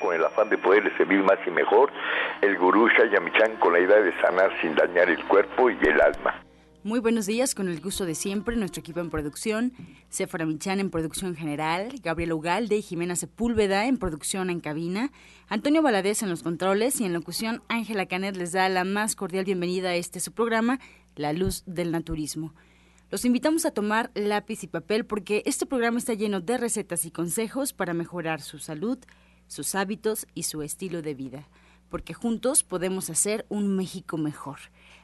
con el afán de poderles servir más y mejor, el gurú Shayamichan con la idea de sanar sin dañar el cuerpo y el alma. Muy buenos días, con el gusto de siempre, nuestro equipo en producción, Sephora Michan en producción general, Gabriel Ugalde y Jimena Sepúlveda en producción en cabina, Antonio Valadez en los controles y en locución Ángela Canet les da la más cordial bienvenida a este su programa, La Luz del Naturismo. Los invitamos a tomar lápiz y papel porque este programa está lleno de recetas y consejos para mejorar su salud, sus hábitos y su estilo de vida, porque juntos podemos hacer un México mejor.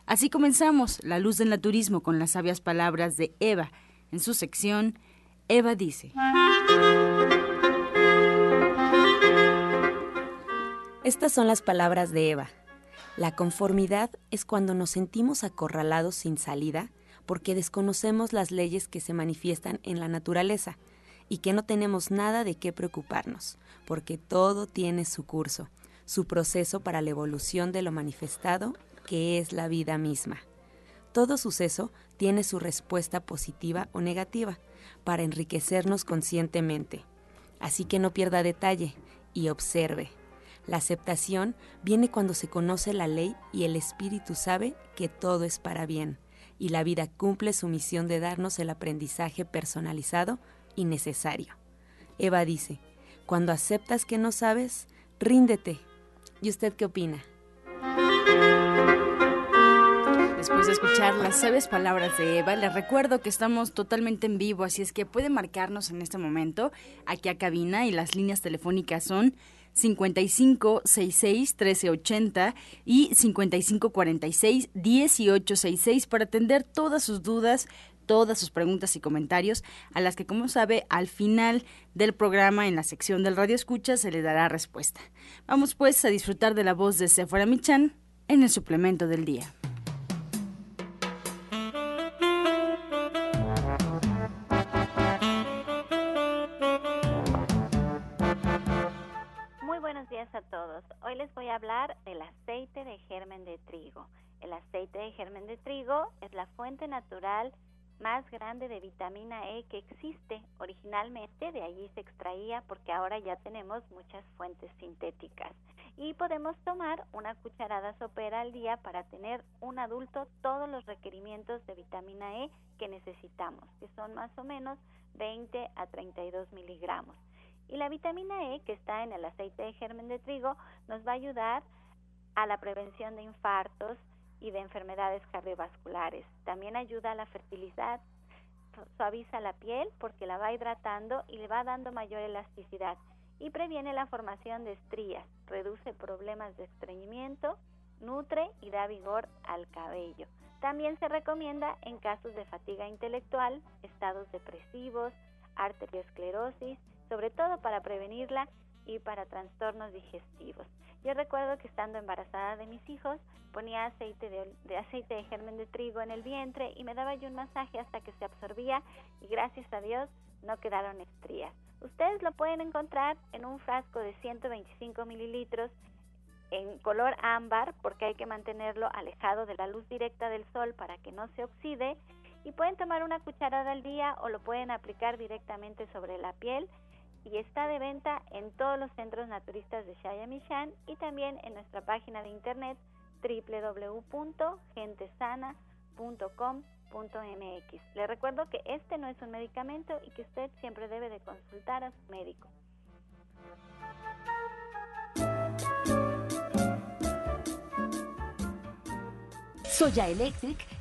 Así comenzamos La Luz del Naturismo con las sabias palabras de Eva en su sección Eva dice. Estas son las palabras de Eva. La conformidad es cuando nos sentimos acorralados sin salida porque desconocemos las leyes que se manifiestan en la naturaleza y que no tenemos nada de qué preocuparnos, porque todo tiene su curso, su proceso para la evolución de lo manifestado que es la vida misma. Todo suceso tiene su respuesta positiva o negativa para enriquecernos conscientemente. Así que no pierda detalle y observe. La aceptación viene cuando se conoce la ley y el espíritu sabe que todo es para bien, y la vida cumple su misión de darnos el aprendizaje personalizado y necesario. Eva dice, cuando aceptas que no sabes, ríndete. ¿Y usted qué opina? Después de escuchar las sabias palabras de Eva, les recuerdo que estamos totalmente en vivo, así es que pueden marcarnos en este momento aquí a cabina y las líneas telefónicas son 5566 1380 y 5546 1866 para atender todas sus dudas, todas sus preguntas y comentarios, a las que, como sabe, al final del programa en la sección del Radio Escucha se le dará respuesta. Vamos pues a disfrutar de la voz de Sephora Michan en el suplemento del día. a todos. Hoy les voy a hablar del aceite de germen de trigo. El aceite de germen de trigo es la fuente natural más grande de vitamina E que existe. Originalmente de allí se extraía porque ahora ya tenemos muchas fuentes sintéticas. Y podemos tomar una cucharada sopera al día para tener un adulto todos los requerimientos de vitamina E que necesitamos, que son más o menos 20 a 32 miligramos. Y la vitamina E que está en el aceite de germen de trigo nos va a ayudar a la prevención de infartos y de enfermedades cardiovasculares. También ayuda a la fertilidad, suaviza la piel porque la va hidratando y le va dando mayor elasticidad y previene la formación de estrías, reduce problemas de estreñimiento, nutre y da vigor al cabello. También se recomienda en casos de fatiga intelectual, estados depresivos, arteriosclerosis sobre todo para prevenirla y para trastornos digestivos. Yo recuerdo que estando embarazada de mis hijos ponía aceite de, aceite de germen de trigo en el vientre y me daba yo un masaje hasta que se absorbía y gracias a Dios no quedaron estrías. Ustedes lo pueden encontrar en un frasco de 125 mililitros en color ámbar porque hay que mantenerlo alejado de la luz directa del sol para que no se oxide y pueden tomar una cucharada al día o lo pueden aplicar directamente sobre la piel y está de venta en todos los centros naturistas de Shayamishan y también en nuestra página de internet www.gentesana.com.mx. Le recuerdo que este no es un medicamento y que usted siempre debe de consultar a su médico. Soya Electric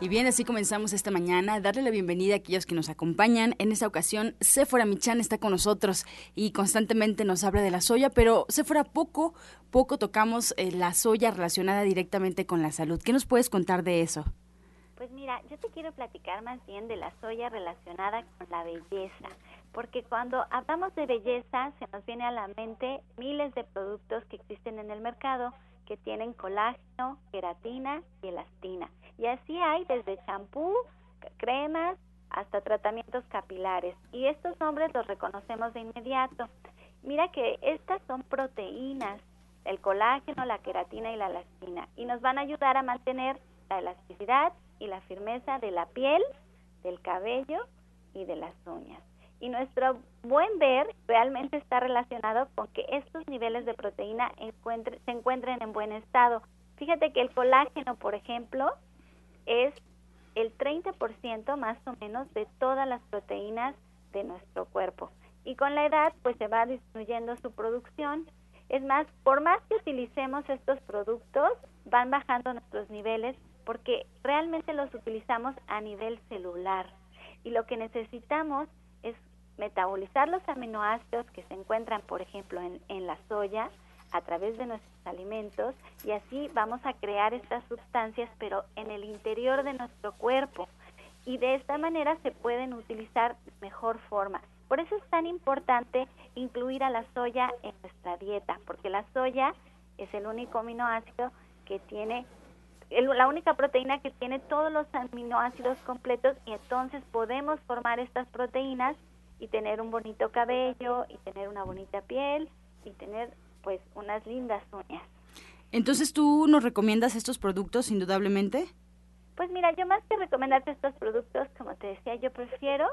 Y bien, así comenzamos esta mañana. Darle la bienvenida a aquellos que nos acompañan. En esta ocasión, Sephora Michan está con nosotros y constantemente nos habla de la soya, pero Sephora, poco, poco tocamos eh, la soya relacionada directamente con la salud. ¿Qué nos puedes contar de eso? Pues mira, yo te quiero platicar más bien de la soya relacionada con la belleza, porque cuando hablamos de belleza se nos viene a la mente miles de productos que existen en el mercado que tienen colágeno, queratina y elastina. Y así hay desde champú, cremas, hasta tratamientos capilares. Y estos nombres los reconocemos de inmediato. Mira que estas son proteínas, el colágeno, la queratina y la elastina, y nos van a ayudar a mantener la elasticidad y la firmeza de la piel, del cabello y de las uñas. Y nuestro buen ver realmente está relacionado con que estos niveles de proteína se encuentren en buen estado. Fíjate que el colágeno, por ejemplo, es el 30% más o menos de todas las proteínas de nuestro cuerpo. Y con la edad, pues se va disminuyendo su producción. Es más, por más que utilicemos estos productos, van bajando nuestros niveles porque realmente los utilizamos a nivel celular. Y lo que necesitamos es metabolizar los aminoácidos que se encuentran, por ejemplo, en, en la soya a través de nuestros alimentos y así vamos a crear estas sustancias, pero en el interior de nuestro cuerpo. Y de esta manera se pueden utilizar de mejor forma. Por eso es tan importante incluir a la soya en nuestra dieta, porque la soya es el único aminoácido que tiene la única proteína que tiene todos los aminoácidos completos y entonces podemos formar estas proteínas y tener un bonito cabello y tener una bonita piel y tener pues unas lindas uñas. Entonces, ¿tú nos recomiendas estos productos indudablemente? Pues mira, yo más que recomendarte estos productos, como te decía, yo prefiero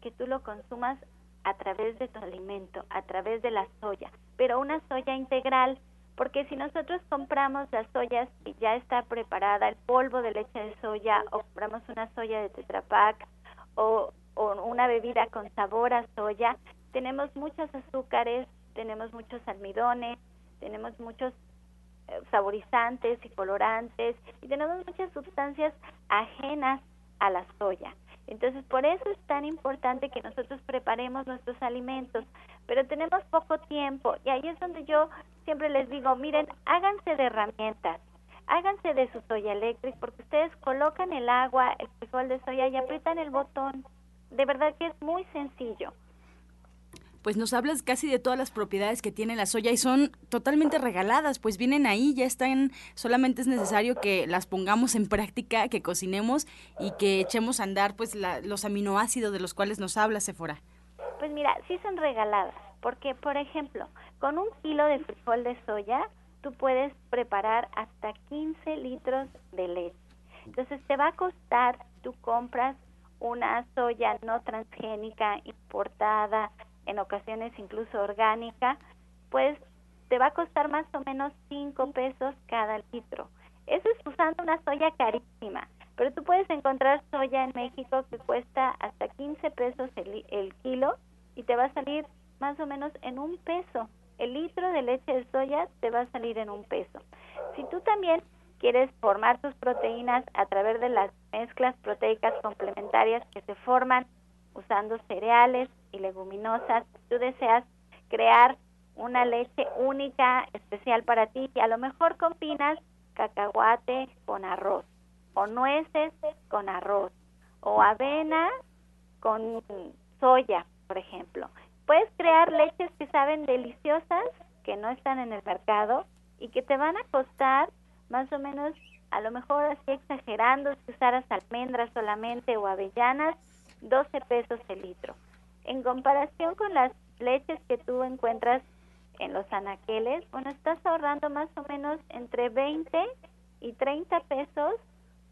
que tú lo consumas a través de tu alimento, a través de la soya, pero una soya integral, porque si nosotros compramos las soyas y ya está preparada, el polvo de leche de soya, o compramos una soya de Tetra Pak, o o una bebida con sabor a soya, tenemos muchos azúcares, tenemos muchos almidones, tenemos muchos eh, saborizantes y colorantes y tenemos muchas sustancias ajenas a la soya. Entonces, por eso es tan importante que nosotros preparemos nuestros alimentos, pero tenemos poco tiempo y ahí es donde yo siempre les digo, miren, háganse de herramientas, háganse de su soya eléctrica porque ustedes colocan el agua, el frijol de soya y aprietan el botón de verdad que es muy sencillo. Pues nos hablas casi de todas las propiedades que tiene la soya y son totalmente regaladas, pues vienen ahí, ya están, solamente es necesario que las pongamos en práctica, que cocinemos y que echemos a andar pues los aminoácidos de los cuales nos habla Sephora. Pues mira, sí son regaladas, porque por ejemplo, con un kilo de frijol de soya, tú puedes preparar hasta 15 litros de leche. Entonces te va a costar, tú compras una soya no transgénica importada, en ocasiones incluso orgánica, pues te va a costar más o menos 5 pesos cada litro. Eso es usando una soya carísima, pero tú puedes encontrar soya en México que cuesta hasta 15 pesos el, el kilo y te va a salir más o menos en un peso. El litro de leche de soya te va a salir en un peso. Si tú también quieres formar tus proteínas a través de las mezclas proteicas complementarias que se forman usando cereales y leguminosas. Tú deseas crear una leche única, especial para ti, y a lo mejor combinas cacahuate con arroz, o nueces con arroz, o avena con soya, por ejemplo. Puedes crear leches que saben deliciosas, que no están en el mercado y que te van a costar más o menos, a lo mejor así exagerando, si usaras almendras solamente o avellanas, 12 pesos el litro. En comparación con las leches que tú encuentras en los anaqueles, bueno, estás ahorrando más o menos entre 20 y 30 pesos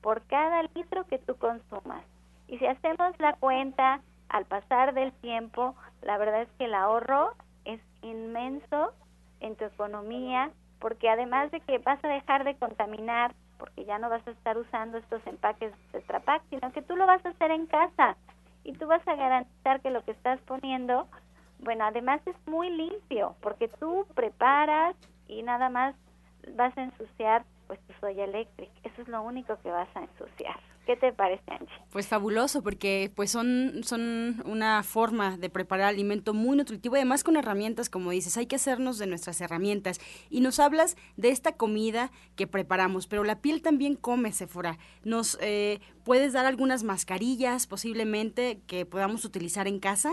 por cada litro que tú consumas. Y si hacemos la cuenta al pasar del tiempo, la verdad es que el ahorro es inmenso en tu economía porque además de que vas a dejar de contaminar, porque ya no vas a estar usando estos empaques de Tetra sino que tú lo vas a hacer en casa y tú vas a garantizar que lo que estás poniendo, bueno, además es muy limpio, porque tú preparas y nada más vas a ensuciar pues tu soya eléctrica, eso es lo único que vas a ensuciar. ¿Qué te parece, Angie? Pues fabuloso, porque pues son, son una forma de preparar alimento muy nutritivo y además con herramientas, como dices, hay que hacernos de nuestras herramientas. Y nos hablas de esta comida que preparamos, pero la piel también come, Sephora. ¿Nos eh, puedes dar algunas mascarillas posiblemente que podamos utilizar en casa?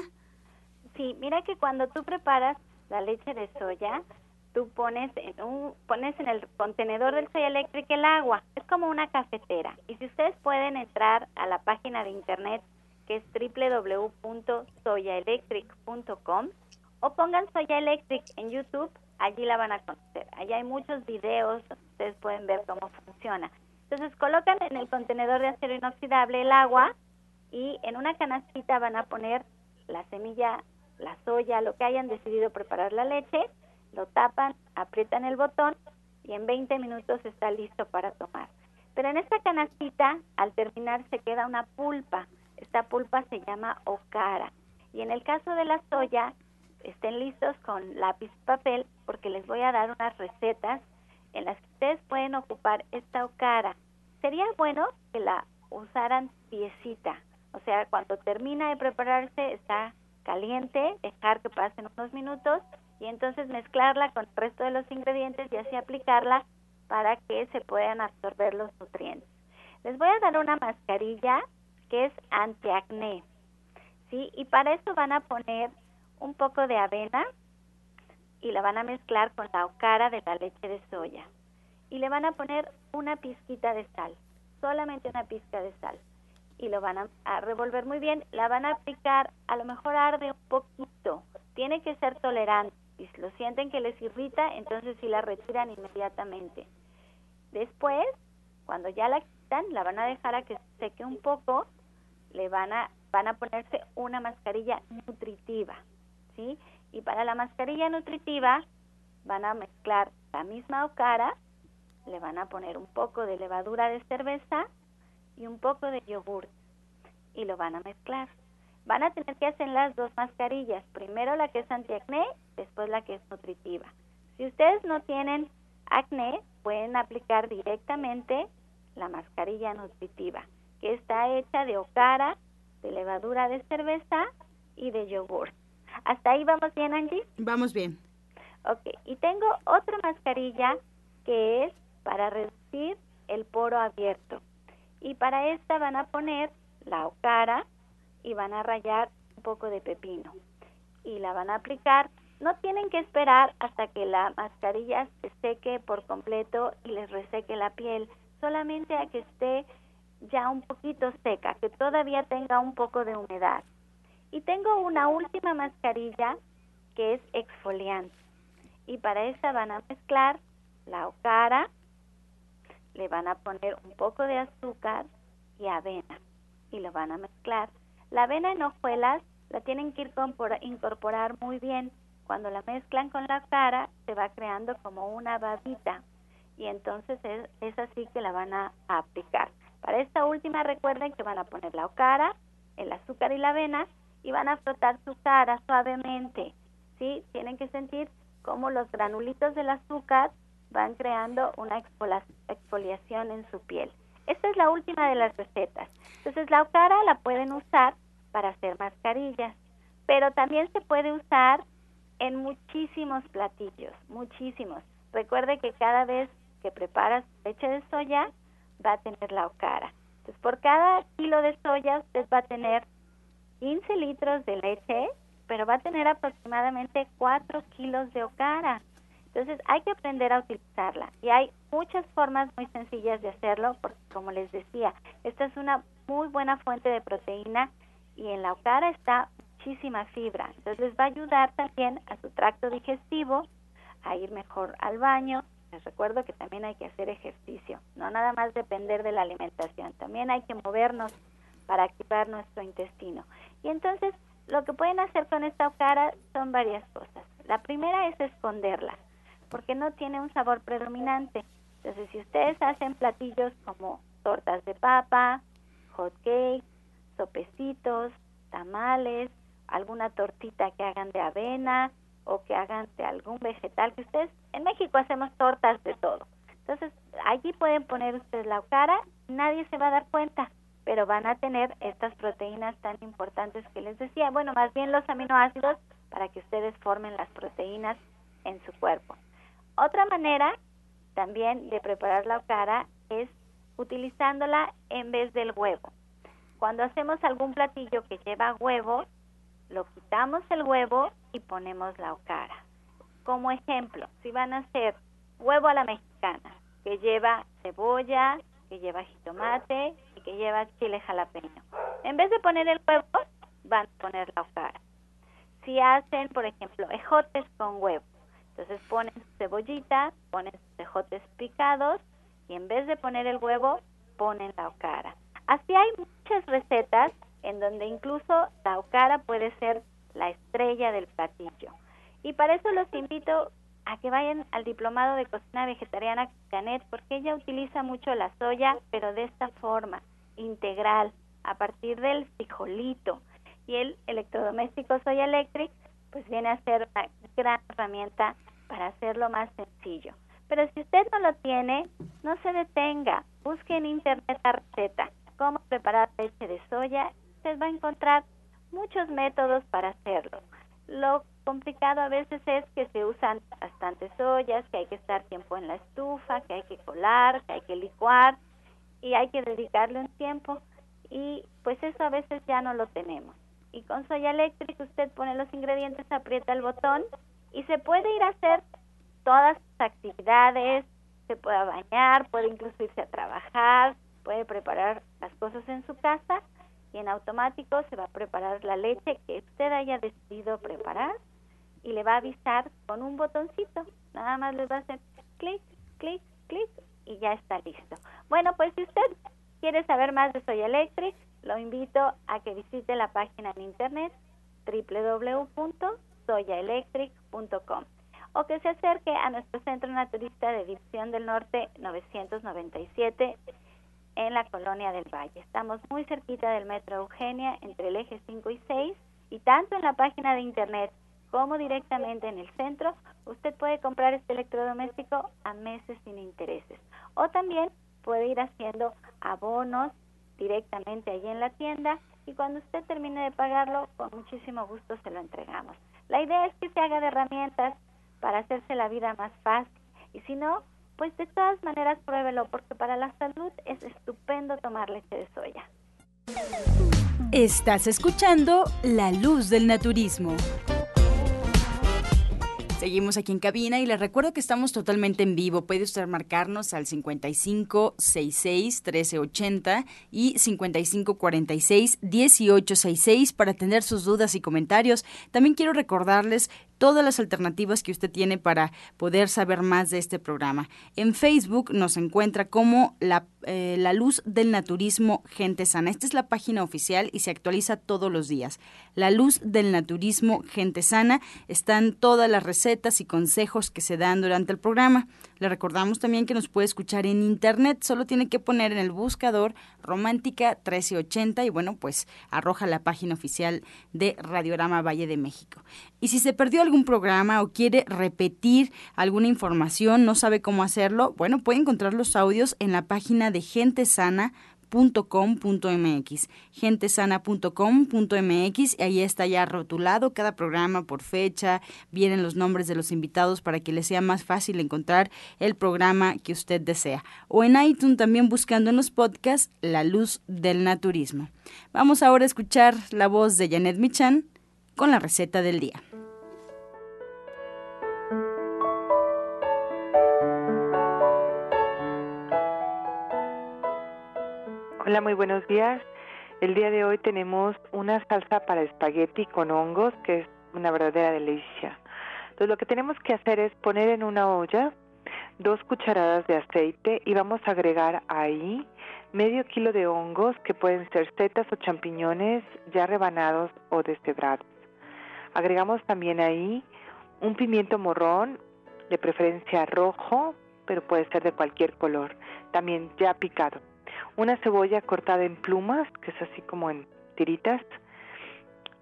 Sí, mira que cuando tú preparas la leche de soya, tú pones en un pones en el contenedor del soya eléctrica el agua, es como una cafetera. Y si ustedes pueden entrar a la página de internet que es www.soyaelectric.com o pongan Soya Electric en YouTube, allí la van a conocer. Allí hay muchos videos ustedes pueden ver cómo funciona. Entonces colocan en el contenedor de acero inoxidable el agua y en una canastita van a poner la semilla la soya, lo que hayan decidido preparar la leche, lo tapan, aprietan el botón y en 20 minutos está listo para tomar. Pero en esta canastita, al terminar, se queda una pulpa. Esta pulpa se llama okara. Y en el caso de la soya, estén listos con lápiz y papel porque les voy a dar unas recetas en las que ustedes pueden ocupar esta okara. Sería bueno que la usaran piecita. O sea, cuando termina de prepararse, está caliente, dejar que pasen unos minutos y entonces mezclarla con el resto de los ingredientes y así aplicarla para que se puedan absorber los nutrientes. Les voy a dar una mascarilla que es antiacné, ¿sí? Y para eso van a poner un poco de avena y la van a mezclar con la ocara de la leche de soya. Y le van a poner una pizquita de sal, solamente una pizca de sal y lo van a, revolver muy bien. La van a aplicar, a lo mejor arde un poquito. Tiene que ser tolerante. Si lo sienten que les irrita, entonces sí la retiran inmediatamente. Después, cuando ya la quitan, la van a dejar a que seque un poco. Le van a van a ponerse una mascarilla nutritiva, ¿sí? Y para la mascarilla nutritiva van a mezclar la misma ocara, le van a poner un poco de levadura de cerveza y un poco de yogur y lo van a mezclar. Van a tener que hacer las dos mascarillas, primero la que es antiacné, después la que es nutritiva. Si ustedes no tienen acné, pueden aplicar directamente la mascarilla nutritiva, que está hecha de ocara, de levadura de cerveza y de yogur. ¿Hasta ahí vamos bien, Angie? Vamos bien. Ok, y tengo otra mascarilla que es para reducir el poro abierto y para esta van a poner la ocara y van a rayar un poco de pepino y la van a aplicar. No tienen que esperar hasta que la mascarilla se seque por completo y les reseque la piel, solamente a que esté ya un poquito seca, que todavía tenga un poco de humedad. Y tengo una última mascarilla que es exfoliante. Y para esta van a mezclar la ocara, le van a poner un poco de azúcar y avena y lo van a mezclar. La avena en hojuelas la tienen que incorporar muy bien. Cuando la mezclan con la cara se va creando como una babita y entonces es, así que la van a, aplicar. Para esta última recuerden que van a poner la cara, el azúcar y la avena y van a frotar su cara suavemente. ¿sí? Tienen que sentir como los granulitos del azúcar van creando una exfoliación en su piel. Esta es la última de las recetas. Entonces la cara la pueden usar para hacer mascarillas, pero también se puede usar en muchísimos platillos, muchísimos. Recuerde que cada vez que preparas leche de soya va a tener la ocara. Entonces por cada kilo de soya usted va a tener 15 litros de leche, pero va a tener aproximadamente 4 kilos de ocara. Entonces hay que aprender a utilizarla y hay muchas formas muy sencillas de hacerlo porque como les decía, esta es una muy buena fuente de proteína y en la ocara está muchísima fibra. Entonces les va a ayudar también a su tracto digestivo a ir mejor al baño. Les recuerdo que también hay que hacer ejercicio, no nada más depender de la alimentación, también hay que movernos para activar nuestro intestino. Y entonces lo que pueden hacer con esta ocara son varias cosas. La primera es esconderla porque no tiene un sabor predominante. Entonces, si ustedes hacen platillos como tortas de papa, hot cake, sopecitos, tamales, alguna tortita que hagan de avena o que hagan de algún vegetal que ustedes en México hacemos tortas de todo. Entonces, allí pueden poner ustedes la cara, nadie se va a dar cuenta pero van a tener estas proteínas tan importantes que les decía. Bueno, más bien los aminoácidos para que ustedes formen las proteínas en su cuerpo. Otra manera también de preparar la okara es utilizándola en vez del huevo. Cuando hacemos algún platillo que lleva huevo, lo quitamos el huevo y ponemos la okara. Como ejemplo, si van a hacer huevo a la mexicana, que lleva cebolla, que lleva jitomate y que lleva chile jalapeño. En vez de poner el huevo, van a poner la okara. Si hacen, por ejemplo, ejotes con huevo, entonces ponen cebollita, ponen ejotes picados y en vez de poner el huevo, ponen la okara. Así hay muchas recetas en donde incluso la okara puede ser la estrella del platillo. Y para eso los invito a que vayan al diplomado de cocina vegetariana Canet, porque ella utiliza mucho la soya, pero de esta forma, integral, a partir del frijolito. Y el electrodoméstico Soya Electric, pues viene a ser una gran herramienta para hacerlo más sencillo. Pero si usted no lo tiene, no se detenga, busque en internet la receta, cómo preparar leche de soya, usted va a encontrar muchos métodos para hacerlo. Lo complicado a veces es que se usan bastantes ollas, que hay que estar tiempo en la estufa, que hay que colar, que hay que licuar y hay que dedicarle un tiempo y pues eso a veces ya no lo tenemos. Y con soya eléctrica usted pone los ingredientes, aprieta el botón y se puede ir a hacer todas sus actividades, se puede bañar, puede incluso irse a trabajar, puede preparar las cosas en su casa y en automático se va a preparar la leche que usted haya decidido preparar y le va a avisar con un botoncito. Nada más le va a hacer clic, clic, clic y ya está listo. Bueno, pues si usted quiere saber más de Soya Electric, lo invito a que visite la página en internet www.soyaelectric.com o que se acerque a nuestro centro naturista de División del Norte 997 en la colonia del Valle. Estamos muy cerquita del Metro Eugenia entre el eje 5 y 6 y tanto en la página de internet como directamente en el centro, usted puede comprar este electrodoméstico a meses sin intereses. O también puede ir haciendo abonos directamente allí en la tienda y cuando usted termine de pagarlo, con muchísimo gusto se lo entregamos. La idea es que se haga de herramientas para hacerse la vida más fácil y si no, pues de todas maneras pruébelo porque para la salud es estupendo tomar leche de soya. Estás escuchando La Luz del Naturismo. Seguimos aquí en cabina y les recuerdo que estamos totalmente en vivo. Puede usted marcarnos al 55 66 1380 y 55 46 1866 para atender sus dudas y comentarios. También quiero recordarles todas las alternativas que usted tiene para poder saber más de este programa. En Facebook nos encuentra como la, eh, la, Luz del Naturismo Gente Sana. Esta es la página oficial y se actualiza todos los días. La Luz del Naturismo Gente Sana. Están todas las recetas y consejos que se dan durante el programa. Le recordamos también que nos puede escuchar en internet, solo tiene que poner en el buscador Romántica 1380 y bueno, pues arroja la página oficial de Radiorama Valle de México. Y si se perdió algún programa o quiere repetir alguna información, no sabe cómo hacerlo, bueno, puede encontrar los audios en la página de Gente Sana .com.mx, gentesana.com.mx, y ahí está ya rotulado cada programa por fecha, vienen los nombres de los invitados para que le sea más fácil encontrar el programa que usted desea. O en iTunes también buscando en los podcasts La Luz del Naturismo. Vamos ahora a escuchar la voz de Janet Michan con la receta del día. Hola, muy buenos días. El día de hoy tenemos una salsa para espagueti con hongos, que es una verdadera delicia. Entonces lo que tenemos que hacer es poner en una olla dos cucharadas de aceite y vamos a agregar ahí medio kilo de hongos que pueden ser setas o champiñones ya rebanados o deshebrados. Agregamos también ahí un pimiento morrón, de preferencia rojo, pero puede ser de cualquier color, también ya picado una cebolla cortada en plumas, que es así como en tiritas,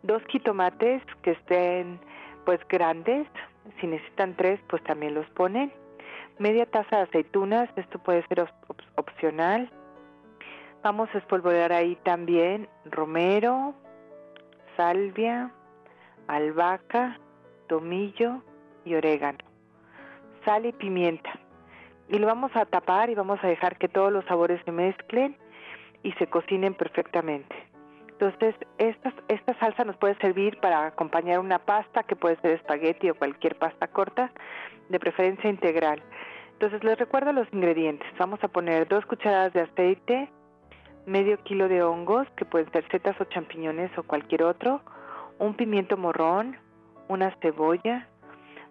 dos jitomates que estén pues grandes, si necesitan tres pues también los ponen, media taza de aceitunas, esto puede ser opcional, vamos a espolvorear ahí también romero, salvia, albahaca, tomillo y orégano, sal y pimienta. Y lo vamos a tapar y vamos a dejar que todos los sabores se mezclen y se cocinen perfectamente. Entonces, esta, esta salsa nos puede servir para acompañar una pasta, que puede ser espagueti o cualquier pasta corta, de preferencia integral. Entonces, les recuerdo los ingredientes. Vamos a poner dos cucharadas de aceite, medio kilo de hongos, que pueden ser setas o champiñones o cualquier otro, un pimiento morrón, una cebolla,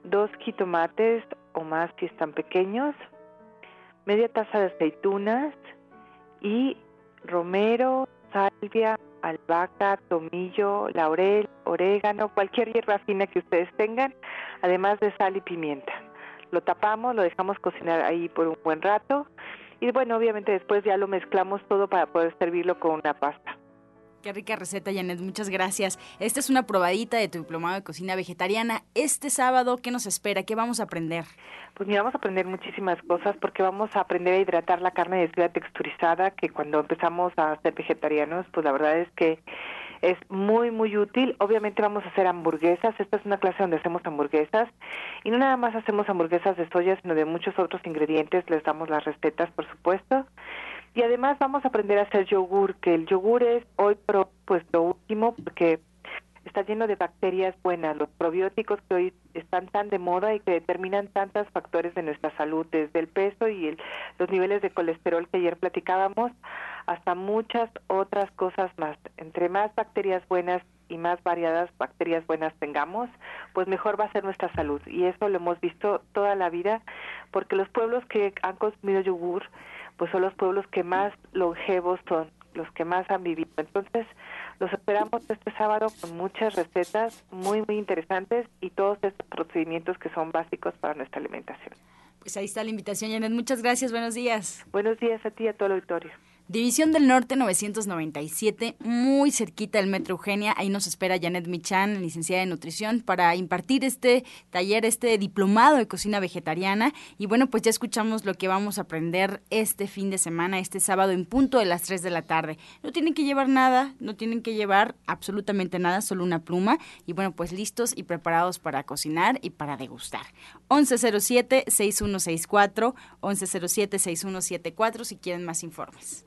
dos jitomates o más si están pequeños, media taza de aceitunas y romero, salvia, albahaca, tomillo, laurel, orégano, cualquier hierba fina que ustedes tengan, además de sal y pimienta. Lo tapamos, lo dejamos cocinar ahí por un buen rato y bueno, obviamente después ya lo mezclamos todo para poder servirlo con una pasta. Qué rica receta, Janet. Muchas gracias. Esta es una probadita de tu diplomado de cocina vegetariana. Este sábado, ¿qué nos espera? ¿Qué vamos a aprender? Pues mira, vamos a aprender muchísimas cosas porque vamos a aprender a hidratar la carne de fibra texturizada que cuando empezamos a ser vegetarianos, pues la verdad es que es muy, muy útil. Obviamente vamos a hacer hamburguesas. Esta es una clase donde hacemos hamburguesas. Y no nada más hacemos hamburguesas de soya, sino de muchos otros ingredientes. Les damos las recetas, por supuesto. Y además vamos a aprender a hacer yogur, que el yogur es hoy pues lo último porque está lleno de bacterias buenas, los probióticos que hoy están tan de moda y que determinan tantos factores de nuestra salud, desde el peso y el, los niveles de colesterol que ayer platicábamos, hasta muchas otras cosas más. Entre más bacterias buenas y más variadas bacterias buenas tengamos, pues mejor va a ser nuestra salud. Y eso lo hemos visto toda la vida, porque los pueblos que han consumido yogur, pues son los pueblos que más longevos son, los que más han vivido. Entonces, los esperamos este sábado con muchas recetas muy, muy interesantes y todos estos procedimientos que son básicos para nuestra alimentación. Pues ahí está la invitación, Janet. Muchas gracias. Buenos días. Buenos días a ti y a todo el auditorio. División del Norte 997, muy cerquita del Metro Eugenia. Ahí nos espera Janet Michan, licenciada en nutrición, para impartir este taller, este diplomado de cocina vegetariana. Y bueno, pues ya escuchamos lo que vamos a aprender este fin de semana, este sábado en punto de las 3 de la tarde. No tienen que llevar nada, no tienen que llevar absolutamente nada, solo una pluma. Y bueno, pues listos y preparados para cocinar y para degustar. 1107-6164, 1107-6174 si quieren más informes.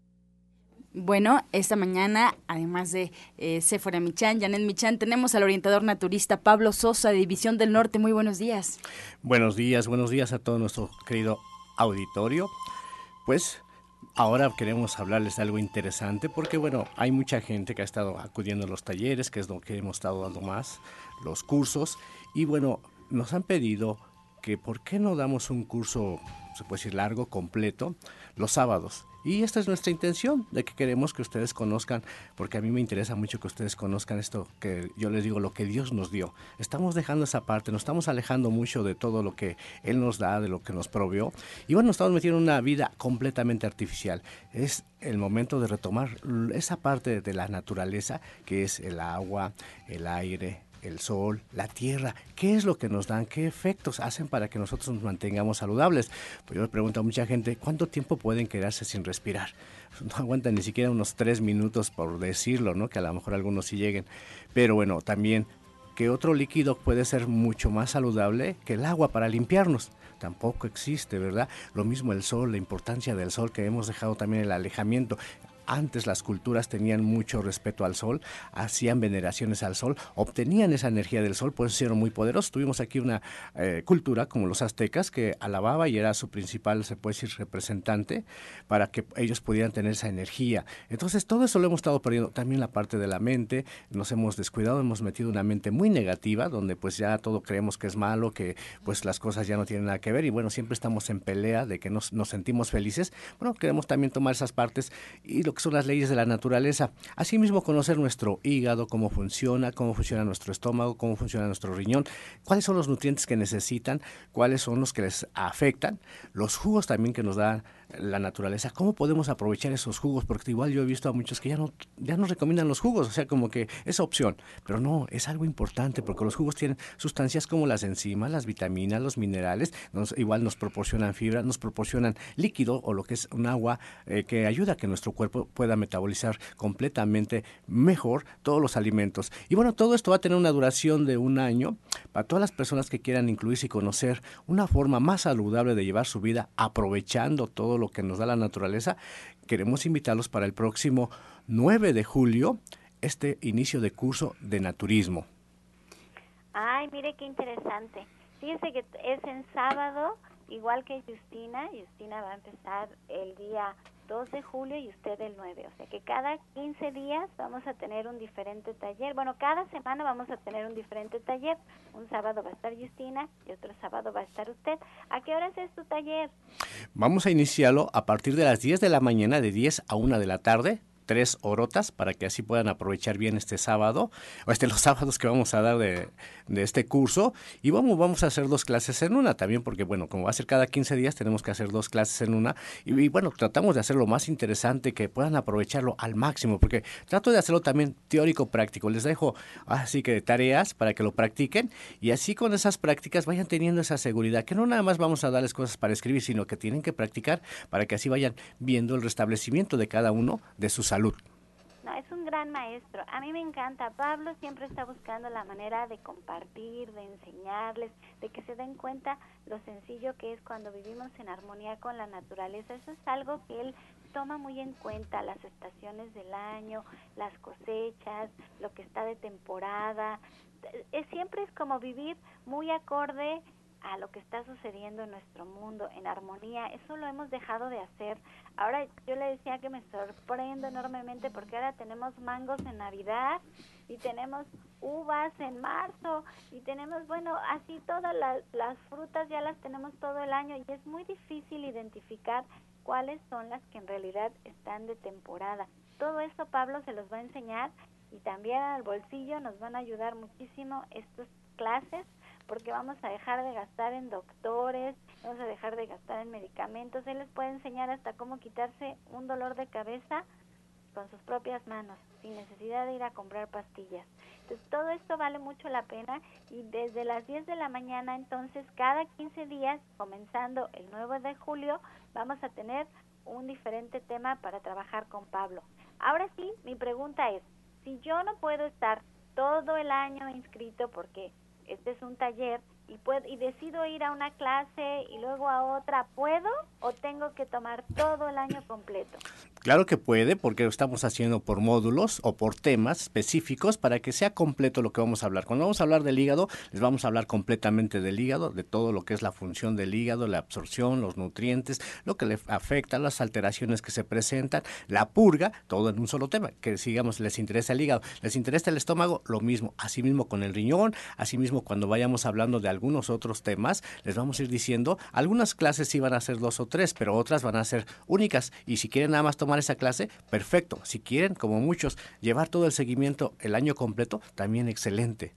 Bueno, esta mañana, además de eh, Sephora Michan, Janet Michan, tenemos al orientador naturista Pablo Sosa de División del Norte. Muy buenos días. Buenos días, buenos días a todo nuestro querido auditorio. Pues ahora queremos hablarles de algo interesante porque, bueno, hay mucha gente que ha estado acudiendo a los talleres, que es lo que hemos estado dando más, los cursos, y bueno, nos han pedido que por qué no damos un curso, se puede decir largo, completo, los sábados. Y esta es nuestra intención, de que queremos que ustedes conozcan, porque a mí me interesa mucho que ustedes conozcan esto, que yo les digo, lo que Dios nos dio. Estamos dejando esa parte, nos estamos alejando mucho de todo lo que Él nos da, de lo que nos provió. Y bueno, estamos metiendo en una vida completamente artificial. Es el momento de retomar esa parte de la naturaleza, que es el agua, el aire, el sol, la tierra, ¿qué es lo que nos dan? ¿Qué efectos hacen para que nosotros nos mantengamos saludables? Pues yo me pregunto a mucha gente, ¿cuánto tiempo pueden quedarse sin respirar? No aguantan ni siquiera unos tres minutos por decirlo, ¿no? Que a lo mejor algunos sí lleguen. Pero bueno, también, ¿qué otro líquido puede ser mucho más saludable que el agua para limpiarnos? tampoco existe, ¿verdad? Lo mismo el sol, la importancia del sol, que hemos dejado también el alejamiento antes las culturas tenían mucho respeto al sol, hacían veneraciones al sol, obtenían esa energía del sol, pues eran muy poderosos. Tuvimos aquí una eh, cultura como los aztecas que alababa y era su principal, se puede decir, representante para que ellos pudieran tener esa energía. Entonces todo eso lo hemos estado perdiendo. También la parte de la mente, nos hemos descuidado, hemos metido una mente muy negativa, donde pues ya todo creemos que es malo, que pues las cosas ya no tienen nada que ver y bueno, siempre estamos en pelea de que nos, nos sentimos felices. Bueno, queremos también tomar esas partes y lo lo que son las leyes de la naturaleza. Asimismo, conocer nuestro hígado, cómo funciona, cómo funciona nuestro estómago, cómo funciona nuestro riñón, cuáles son los nutrientes que necesitan, cuáles son los que les afectan, los jugos también que nos da la naturaleza, cómo podemos aprovechar esos jugos, porque igual yo he visto a muchos que ya no, ya no recomiendan los jugos, o sea, como que es opción, pero no, es algo importante porque los jugos tienen sustancias como las enzimas, las vitaminas, los minerales, nos, igual nos proporcionan fibra, nos proporcionan líquido o lo que es un agua eh, que ayuda a que nuestro cuerpo pueda metabolizar completamente mejor todos los alimentos. Y bueno, todo esto va a tener una duración de un año. Para todas las personas que quieran incluirse y conocer una forma más saludable de llevar su vida aprovechando todo lo que nos da la naturaleza. Queremos invitarlos para el próximo 9 de julio, este inicio de curso de naturismo. Ay, mire qué interesante. Fíjese que es en sábado, igual que Justina. Justina va a empezar el día 2 de julio y usted el 9. O sea que cada 15 días vamos a tener un diferente taller. Bueno, cada semana vamos a tener un diferente taller. Un sábado va a estar Justina y otro sábado va a estar usted. ¿A qué horas es su taller? Vamos a iniciarlo a partir de las 10 de la mañana, de 10 a 1 de la tarde tres orotas para que así puedan aprovechar bien este sábado, o este los sábados que vamos a dar de, este curso. Y vamos, vamos a hacer dos clases en una también, porque bueno, como va a ser cada 15 días, tenemos que hacer dos clases en una. Y, bueno, tratamos de hacerlo más interesante, que puedan aprovecharlo al máximo, porque trato de hacerlo también teórico-práctico. Les dejo así que tareas para que lo practiquen y así con esas prácticas vayan teniendo esa seguridad, que no nada más vamos a darles cosas para escribir, sino que tienen que practicar para que así vayan viendo el restablecimiento de cada uno de sus salud no, es un gran maestro. A mí me encanta. Pablo siempre está buscando la manera de compartir, de enseñarles, de que se den cuenta lo sencillo que es cuando vivimos en armonía con la naturaleza. Eso es algo que él toma muy en cuenta, las estaciones del año, las cosechas, lo que está de temporada. Es, siempre es como vivir muy acorde a lo que está sucediendo en nuestro mundo, en armonía. Eso lo hemos dejado de hacer. Ahora yo le decía que me sorprendo enormemente porque ahora tenemos mangos en Navidad y tenemos uvas en marzo y tenemos, bueno, así todas las, las frutas ya las tenemos todo el año y es muy difícil identificar cuáles son las que en realidad están de temporada. Todo eso Pablo se los va a enseñar y también al bolsillo nos van a ayudar muchísimo estas clases porque vamos a dejar de gastar en doctores, vamos a dejar de gastar en medicamentos. Él les puede enseñar hasta cómo quitarse un dolor de cabeza con sus propias manos, sin necesidad de ir a comprar pastillas. Entonces, todo esto vale mucho la pena y desde las 10 de la mañana, entonces, cada 15 días, comenzando el 9 de julio, vamos a tener un diferente tema para trabajar con Pablo. Ahora sí, mi pregunta es, si yo no puedo estar todo el año inscrito porque este es un taller y, puedo, y decido ir a una clase y luego a otra, ¿puedo o tengo que tomar todo el año completo? Claro que puede, porque lo estamos haciendo por módulos o por temas específicos para que sea completo lo que vamos a hablar. Cuando vamos a hablar del hígado, les vamos a hablar completamente del hígado, de todo lo que es la función del hígado, la absorción, los nutrientes, lo que le afecta, las alteraciones que se presentan, la purga, todo en un solo tema. Que sigamos, les interesa el hígado, les interesa el estómago, lo mismo. Asimismo con el riñón, asimismo cuando vayamos hablando de algunos otros temas, les vamos a ir diciendo, algunas clases sí van a ser dos o tres, pero otras van a ser únicas. Y si quieren nada más tomar esa clase, perfecto. Si quieren, como muchos, llevar todo el seguimiento el año completo, también excelente.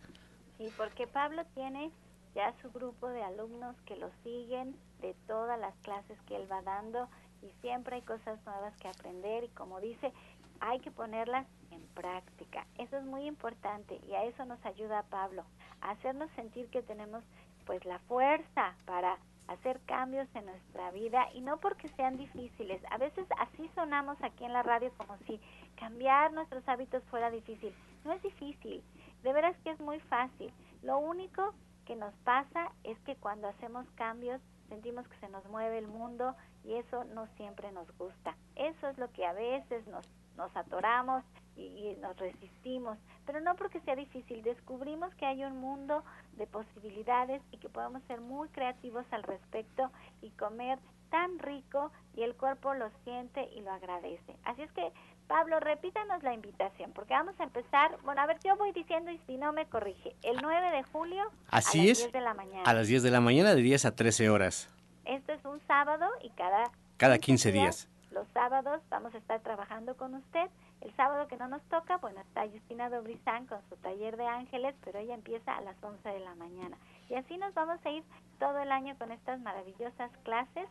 Sí, porque Pablo tiene ya su grupo de alumnos que lo siguen de todas las clases que él va dando y siempre hay cosas nuevas que aprender y como dice, hay que ponerlas en práctica. Eso es muy importante y a eso nos ayuda Pablo, a hacernos sentir que tenemos pues la fuerza para hacer cambios en nuestra vida y no porque sean difíciles. A veces así sonamos aquí en la radio como si cambiar nuestros hábitos fuera difícil. No es difícil, de veras que es muy fácil. Lo único que nos pasa es que cuando hacemos cambios sentimos que se nos mueve el mundo y eso no siempre nos gusta. Eso es lo que a veces nos, nos atoramos y, nos resistimos, pero no porque sea difícil, descubrimos que hay un mundo de posibilidades y que podemos ser muy creativos al respecto y comer tan rico y el cuerpo lo siente y lo agradece. Así es que, Pablo, repítanos la invitación, porque vamos a empezar, bueno, a ver, yo voy diciendo y si no me corrige, el 9 de julio Así a las es, 10 de la mañana. A las 10 de la mañana, de 10 a 13 horas. Esto es un sábado y cada... Cada 15 días. Los sábados vamos a estar trabajando con usted. El sábado que no nos toca, bueno, está Justina Dobrizán con su taller de ángeles, pero ella empieza a las 11 de la mañana. Y así nos vamos a ir todo el año con estas maravillosas clases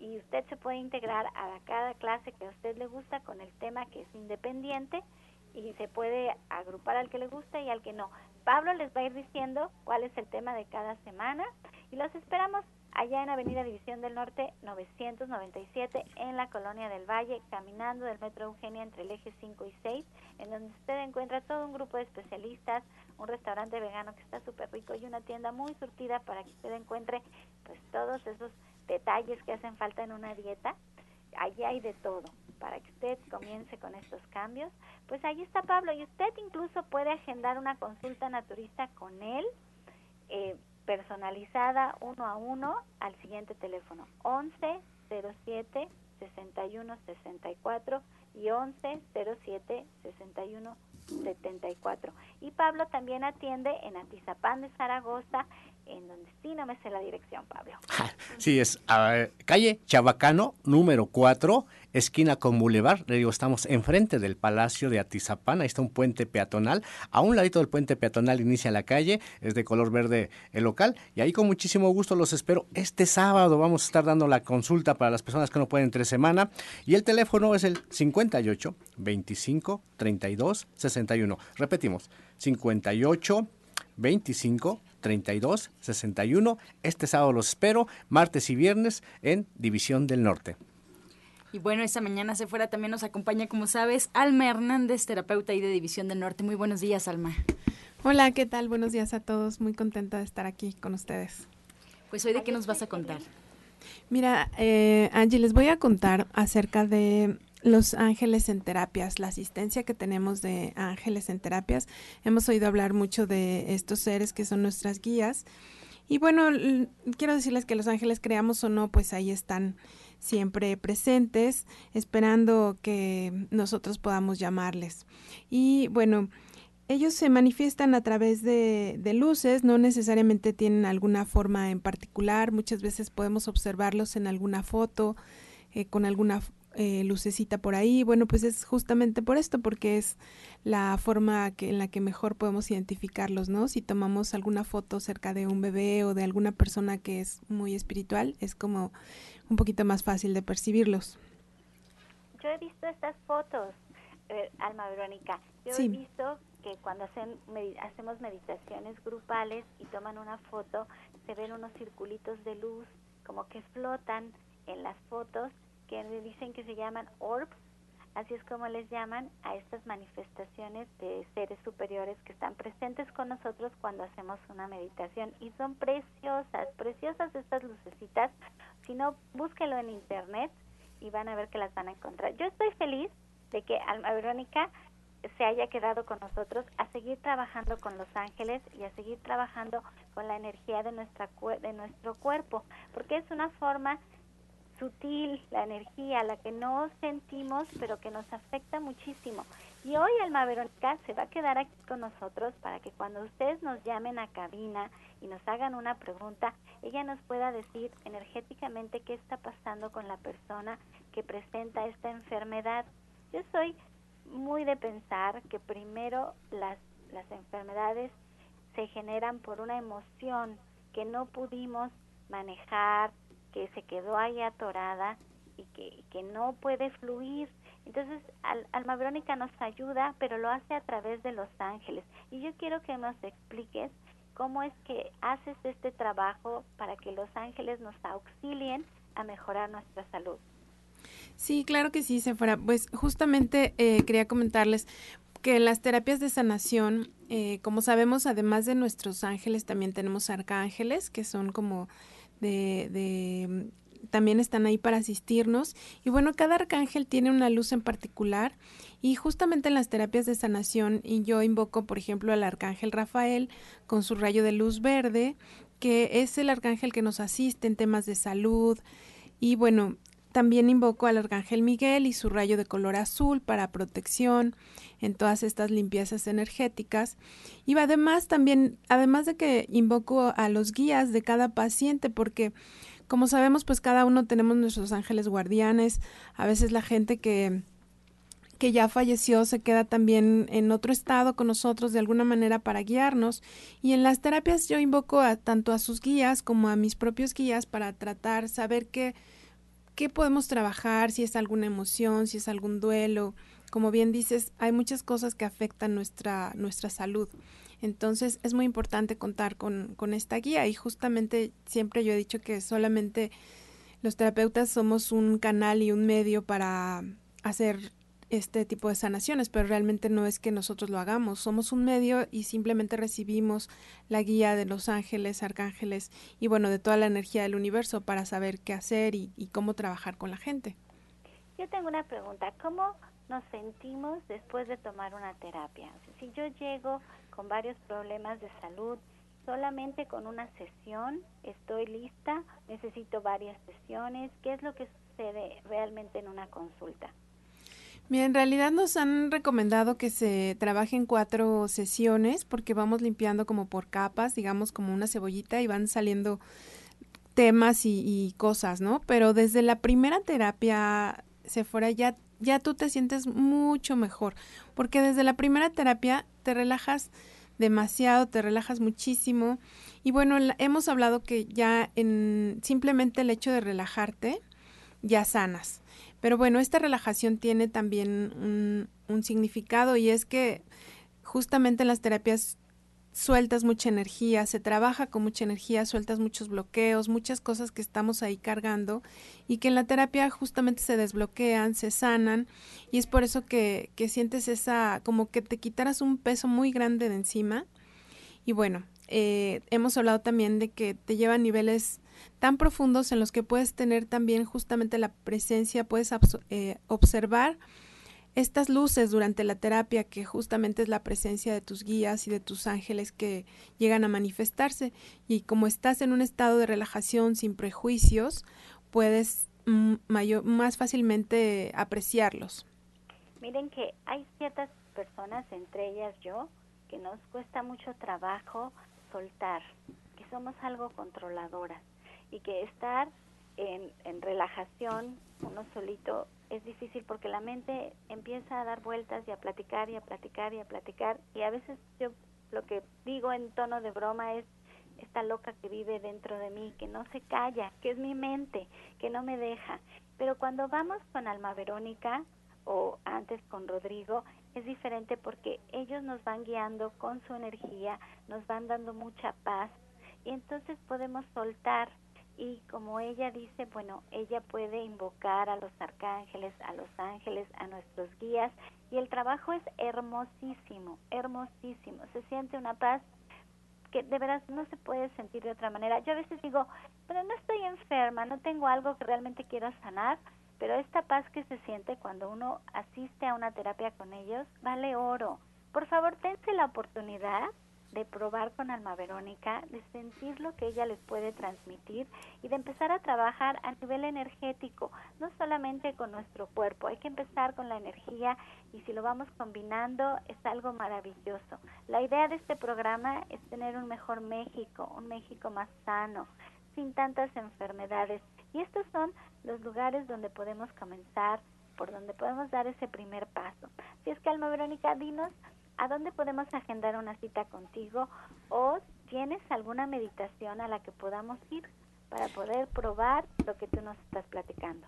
y usted se puede integrar a cada clase que a usted le gusta con el tema que es independiente y se puede agrupar al que le gusta y al que no. Pablo les va a ir diciendo cuál es el tema de cada semana y los esperamos allá en Avenida División del Norte 997 en la Colonia del Valle, caminando del Metro Eugenia entre el eje 5 y 6, en donde usted encuentra todo un grupo de especialistas, un restaurante vegano que está súper rico y una tienda muy surtida para que usted encuentre pues todos esos detalles que hacen falta en una dieta. Allí hay de todo para que usted comience con estos cambios. Pues ahí está Pablo y usted incluso puede agendar una consulta naturista con él. Eh, personalizada uno a uno al siguiente teléfono 11 07 61 64 y 11 07 61 74. Y Pablo también atiende en Atizapán de Zaragoza en donde sí no me sé la dirección, Pablo. Sí, es calle Chabacano, número 4, esquina con Boulevard. Le digo, estamos enfrente del Palacio de Atizapán. Ahí está un puente peatonal. A un ladito del puente peatonal inicia la calle. Es de color verde el local. Y ahí con muchísimo gusto los espero. Este sábado vamos a estar dando la consulta para las personas que no pueden entre semana. Y el teléfono es el 58 25 32 61. Repetimos, 58 25 32 61. Este sábado los espero, martes y viernes en División del Norte. Y bueno, esta mañana se fuera también nos acompaña, como sabes, Alma Hernández, terapeuta y de División del Norte. Muy buenos días, Alma. Hola, ¿qué tal? Buenos días a todos. Muy contenta de estar aquí con ustedes. Pues hoy de qué nos vas a contar. Mira, eh, Angie, les voy a contar acerca de los ángeles en terapias, la asistencia que tenemos de ángeles en terapias. Hemos oído hablar mucho de estos seres que son nuestras guías. Y bueno, quiero decirles que los ángeles, creamos o no, pues ahí están siempre presentes, esperando que nosotros podamos llamarles. Y bueno, ellos se manifiestan a través de, luces, no necesariamente tienen alguna forma en particular, muchas veces podemos observarlos en alguna foto, eh, con alguna eh, lucecita por ahí. Bueno, pues es justamente por esto, porque es la forma que, en la que mejor podemos identificarlos, ¿no? Si tomamos alguna foto cerca de un bebé o de alguna persona que es muy espiritual, es como un poquito más fácil de percibirlos. Yo he visto estas fotos, eh, Alma Verónica. Yo he visto que cuando hacen, hacemos meditaciones grupales y toman una foto, se ven unos circulitos de luz como que flotan en las fotos que dicen que se llaman orbs, así es como les llaman a estas manifestaciones de seres superiores que están presentes con nosotros cuando hacemos una meditación y son preciosas, preciosas estas lucecitas. Si no, búsquelo en internet y van a ver que las van a encontrar. Yo estoy feliz de que Alma Verónica se haya quedado con nosotros a seguir trabajando con los ángeles y a seguir trabajando con la energía de nuestra de nuestro cuerpo, porque es una forma sutil, la energía, la que no sentimos, pero que nos afecta muchísimo. Y hoy Alma Verónica se va a quedar aquí con nosotros para que cuando ustedes nos llamen a cabina y nos hagan una pregunta, ella nos pueda decir energéticamente qué está pasando con la persona que presenta esta enfermedad. Yo soy muy de pensar que primero las, las enfermedades se generan por una emoción que no pudimos manejar, que se quedó ahí atorada y que, que no puede fluir. Entonces, Alma Verónica nos ayuda, pero lo hace a través de los ángeles. Y yo quiero que nos expliques cómo es que haces este trabajo para que los ángeles nos auxilien a mejorar nuestra salud. Sí, claro que sí, Sephora. Pues justamente eh, quería comentarles que las terapias de sanación, eh, como sabemos, además de nuestros ángeles, también tenemos arcángeles, que son como de, también están ahí para asistirnos. Y bueno, cada arcángel tiene una luz en particular y justamente en las terapias de sanación y yo invoco, por ejemplo, al arcángel Rafael con su rayo de luz verde, que es el arcángel que nos asiste en temas de salud. Y bueno, también invoco al arcángel Miguel y su rayo de color azul para protección en todas estas limpiezas energéticas. Y además también, además de que invoco a los guías de cada paciente, porque como sabemos, pues cada uno tenemos nuestros ángeles guardianes. A veces la gente que que ya falleció se queda también en otro estado con nosotros de alguna manera para guiarnos y en las terapias yo invoco a tanto a sus guías como a mis propios guías para tratar saber qué qué podemos trabajar, si es alguna emoción, si es algún duelo. Como bien dices, hay muchas cosas que afectan nuestra nuestra salud. Entonces es muy importante contar con, con esta guía y justamente siempre yo he dicho que solamente los terapeutas somos un canal y un medio para hacer este tipo de sanaciones, pero realmente no es que nosotros lo hagamos, somos un medio y simplemente recibimos la guía de los ángeles, arcángeles y bueno, de toda la energía del universo para saber qué hacer y, y cómo trabajar con la gente. Yo tengo una pregunta, ¿cómo nos sentimos después de tomar una terapia? si yo llego con varios problemas de salud, solamente con una sesión estoy lista, necesito varias sesiones, ¿qué es lo que sucede realmente en una consulta? Mira, en realidad nos han recomendado que se trabaje en cuatro sesiones porque vamos limpiando como por capas, digamos como una cebollita y van saliendo temas y, cosas, ¿no? Pero desde la primera terapia, fuera ya, ya tú te sientes mucho mejor porque desde la primera terapia te relajas demasiado, te relajas muchísimo. Y bueno, hemos hablado que ya en simplemente el hecho de relajarte, ya sanas. Pero bueno, esta relajación tiene también un, significado y es que justamente en las terapias sueltas mucha energía, se trabaja con mucha energía, sueltas muchos bloqueos, muchas cosas que estamos ahí cargando y que en la terapia justamente se desbloquean, se sanan y es por eso que, que sientes esa, como que te quitaras un peso muy grande de encima. Y bueno, eh, hemos hablado también de que te lleva a niveles tan profundos en los que puedes tener también justamente la presencia, puedes eh, observar estas luces durante la terapia, que justamente es la presencia de tus guías y de tus ángeles que llegan a manifestarse. Y como estás en un estado de relajación sin prejuicios, puedes mm, mayor, más fácilmente apreciarlos. Miren que hay ciertas personas, entre ellas yo, que nos cuesta mucho trabajo soltar, que somos algo controladoras y que estar en, en relajación uno solito es difícil porque la mente empieza a dar vueltas y a platicar y a platicar y a platicar y a veces yo lo que digo en tono de broma es esta loca que vive dentro de mí, que no se calla, que es mi mente, que no me deja. Pero cuando vamos con Alma Verónica o antes con Rodrigo, es diferente porque ellos nos van guiando con su energía, nos van dando mucha paz y entonces podemos soltar y como ella dice, bueno, ella puede invocar a los arcángeles, a los ángeles, a nuestros guías y el trabajo es hermosísimo, hermosísimo. Se siente una paz que de veras no se puede sentir de otra manera. Yo a veces digo, pero no estoy enferma, no tengo algo que realmente quiero sanar, pero esta paz que se siente cuando uno asiste a una terapia con ellos vale oro. Por favor, tense la oportunidad de probar con Alma Verónica, de sentir lo que ella les puede transmitir y de empezar a trabajar a nivel energético, no solamente con nuestro cuerpo, hay que empezar con la energía y si lo vamos combinando es algo maravilloso. La idea de este programa es tener un mejor México, un México más sano, sin tantas enfermedades. Y estos son los lugares donde podemos comenzar, por donde podemos dar ese primer paso. Si es que Alma Verónica, dinos ¿A dónde podemos agendar una cita contigo? ¿O tienes alguna meditación a la que podamos ir para poder probar lo que tú nos estás platicando?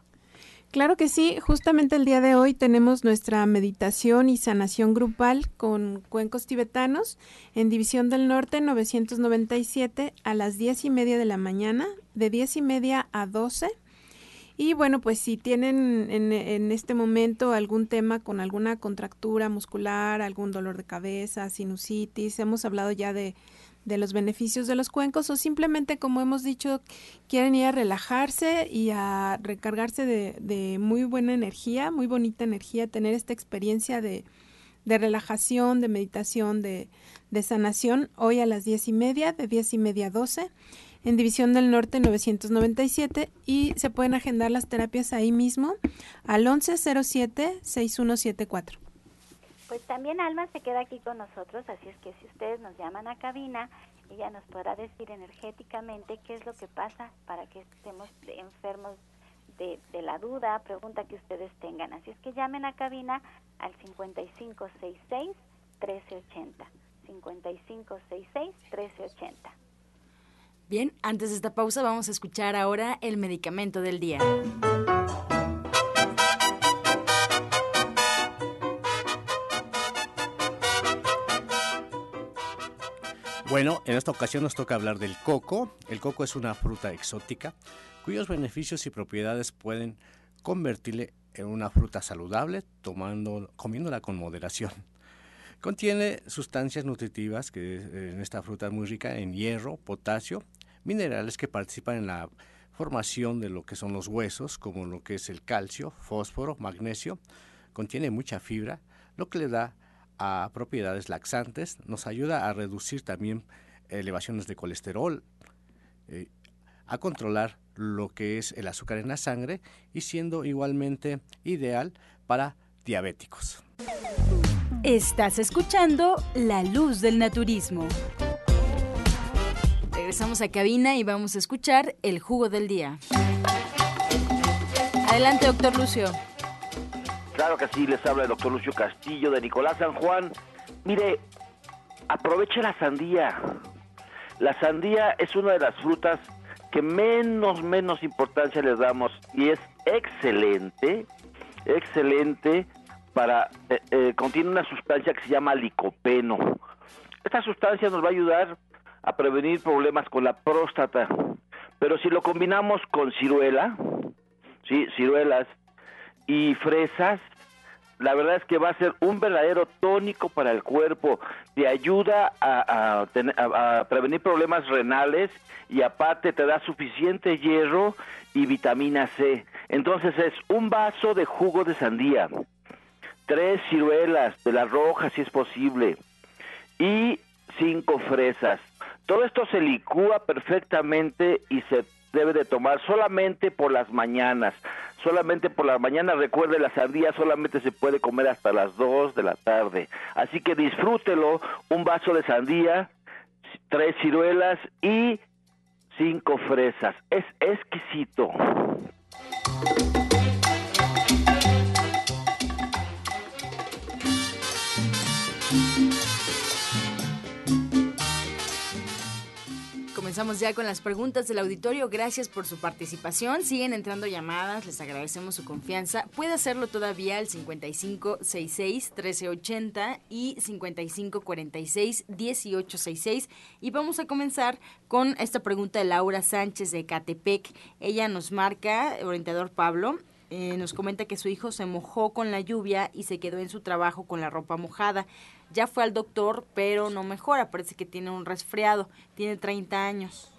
Claro que sí, justamente el día de hoy tenemos nuestra meditación y sanación grupal con cuencos tibetanos en División del Norte 997 a las diez y media de la mañana, de diez y media a 12 y bueno, pues si tienen en, en, este momento algún tema con alguna contractura muscular, algún dolor de cabeza, sinusitis, hemos hablado ya de, de los beneficios de los cuencos o simplemente, como hemos dicho, quieren ir a relajarse y a recargarse de, de muy buena energía, muy bonita energía, tener esta experiencia de, de relajación, de meditación, de, de sanación, hoy a las diez y media, de diez y media a doce en División del Norte 997 y se pueden agendar las terapias ahí mismo al 1107-6174. Pues también Alma se queda aquí con nosotros, así es que si ustedes nos llaman a cabina ella nos podrá decir energéticamente qué es lo que pasa para que estemos enfermos de, de, la duda, pregunta que ustedes tengan. Así es que llamen a cabina al 5566 1380. 5566 1380. Bien, antes de esta pausa vamos a escuchar ahora el medicamento del día. Bueno, en esta ocasión nos toca hablar del coco. El coco es una fruta exótica cuyos beneficios y propiedades pueden convertirle en una fruta saludable tomando, comiéndola con moderación. Contiene sustancias nutritivas, que eh, en esta fruta es muy rica en hierro, potasio, minerales que participan en la formación de lo que son los huesos, como lo que es el calcio, fósforo, magnesio. Contiene mucha fibra, lo que le da a propiedades laxantes, nos ayuda a reducir también elevaciones de colesterol, eh, a controlar lo que es el azúcar en la sangre y siendo igualmente ideal para diabéticos. Estás escuchando La Luz del Naturismo. Regresamos a cabina y vamos a escuchar el jugo del día. Adelante, doctor Lucio. Claro que sí, les habla el doctor Lucio Castillo de Nicolás San Juan. Mire, aproveche la sandía. La sandía es una de las frutas que menos, menos importancia les damos y es excelente, excelente para, eh, eh, contiene una sustancia que se llama licopeno. Esta sustancia nos va a ayudar a prevenir problemas con la próstata, pero si lo combinamos con ciruela, sí, ciruelas y fresas, la verdad es que va a ser un verdadero tónico para el cuerpo, te ayuda a, a, prevenir problemas renales y aparte te da suficiente hierro y vitamina C. Entonces es un vaso de jugo de sandía, tres ciruelas de las rojas si es posible y cinco fresas. Todo esto se licúa perfectamente y se debe de tomar solamente por las mañanas. Solamente por las mañanas, recuerde, la sandía solamente se puede comer hasta las dos de la tarde. Así que disfrútelo, un vaso de sandía, tres ciruelas y cinco fresas. Es exquisito. Comenzamos ya con las preguntas del auditorio. Gracias por su participación. Siguen entrando llamadas, les agradecemos su confianza. Puede hacerlo todavía al 5566-1380 y 5546-1866. Y vamos a comenzar con esta pregunta de Laura Sánchez de Catepec. Ella nos marca, orientador Pablo, eh, nos comenta que su hijo se mojó con la lluvia y se quedó en su trabajo con la ropa mojada. Ya fue al doctor, pero no mejora, parece que tiene un resfriado, tiene 30 años.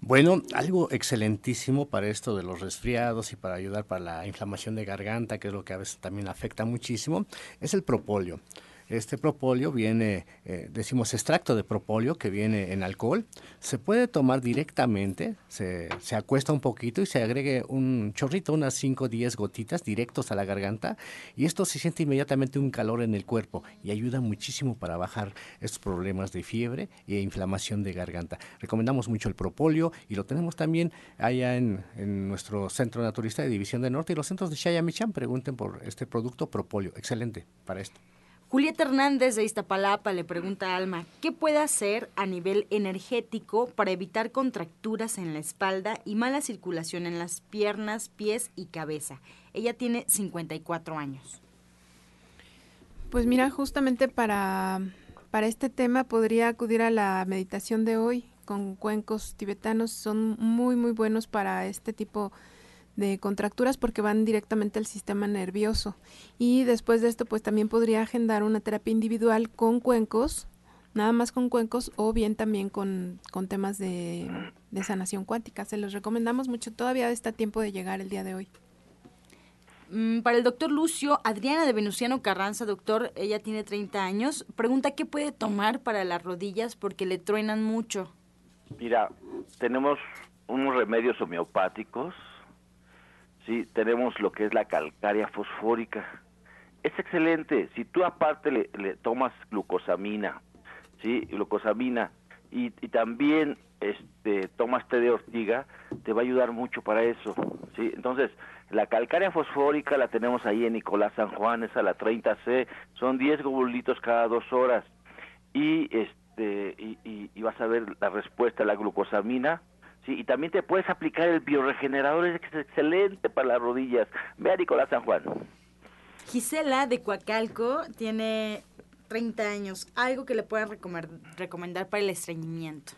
Bueno, algo excelentísimo para esto de los resfriados y para ayudar para la inflamación de garganta, que es lo que a veces también afecta muchísimo, es el propóleo. Este propóleo viene, eh, decimos extracto de propóleo que viene en alcohol. Se puede tomar directamente, se, se acuesta un poquito y se agregue un chorrito, unas 5 o 10 gotitas directos a la garganta y esto se siente inmediatamente un calor en el cuerpo y ayuda muchísimo para bajar estos problemas de fiebre e inflamación de garganta. Recomendamos mucho el propóleo y lo tenemos también allá en, nuestro centro naturista de División del Norte y los centros de Chayamichán. Pregunten por este producto propóleo. Excelente para esto. Julieta Hernández de Iztapalapa le pregunta a Alma, ¿qué puede hacer a nivel energético para evitar contracturas en la espalda y mala circulación en las piernas, pies y cabeza? Ella tiene 54 años. Pues mira, justamente para, para este tema podría acudir a la meditación de hoy con cuencos tibetanos. Son muy, muy buenos para este tipo de de contracturas porque van directamente al sistema nervioso. Y después de esto, pues también podría agendar una terapia individual con cuencos, nada más con cuencos o bien también con, con temas de, de sanación cuántica. Se los recomendamos mucho. Todavía está tiempo de llegar el día de hoy. Mm, para el doctor Lucio, Adriana de Venustiano Carranza, doctor, ella tiene 30 años, pregunta qué puede tomar para las rodillas porque le truenan mucho. Mira, tenemos unos remedios homeopáticos ¿sí? tenemos lo que es la calcárea fosfórica. Es excelente. Si tú aparte le, tomas glucosamina, ¿sí? glucosamina y, y también este, tomas té de ortiga, te va a ayudar mucho para eso. ¿sí? Entonces, la calcárea fosfórica la tenemos ahí en Nicolás San Juan, es a la 30C, son 10 globulitos cada dos horas. Y, este, y, y, vas a ver la respuesta la glucosamina. Sí, y también te puedes aplicar el bioregenerador, es excelente para las rodillas. Ve a Nicolás San Juan. Gisela de Coacalco tiene 30 años, algo que le puedan recomendar para el estreñimiento.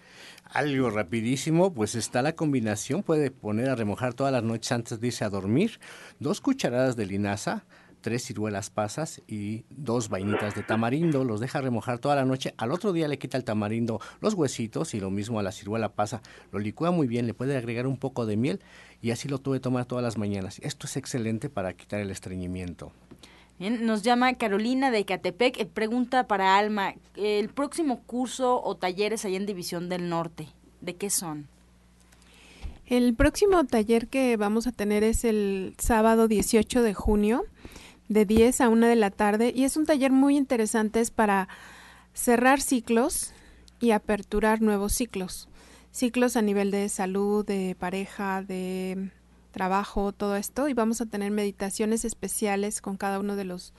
Algo rapidísimo, pues está la combinación, puede poner a remojar todas las noches antes de irse a dormir, dos cucharadas de linaza, tres ciruelas pasas y dos vainitas de tamarindo, los deja remojar toda la noche, al otro día le quita el tamarindo los huesitos y lo mismo a la ciruela pasa, lo licúa muy bien, le puede agregar un poco de miel y así lo tuve tomar todas las mañanas. Esto es excelente para quitar el estreñimiento. Bien, nos llama Carolina de Ecatepec, eh, pregunta para Alma, el próximo curso o talleres allá en División del Norte, ¿de qué son? El próximo taller que vamos a tener es el sábado 18 de junio, de 10 a 1 de la tarde, y es un taller muy interesante, es para cerrar ciclos y aperturar nuevos ciclos. Ciclos a nivel de salud, de pareja, de trabajo, todo esto, y vamos a tener meditaciones especiales con cada uno de los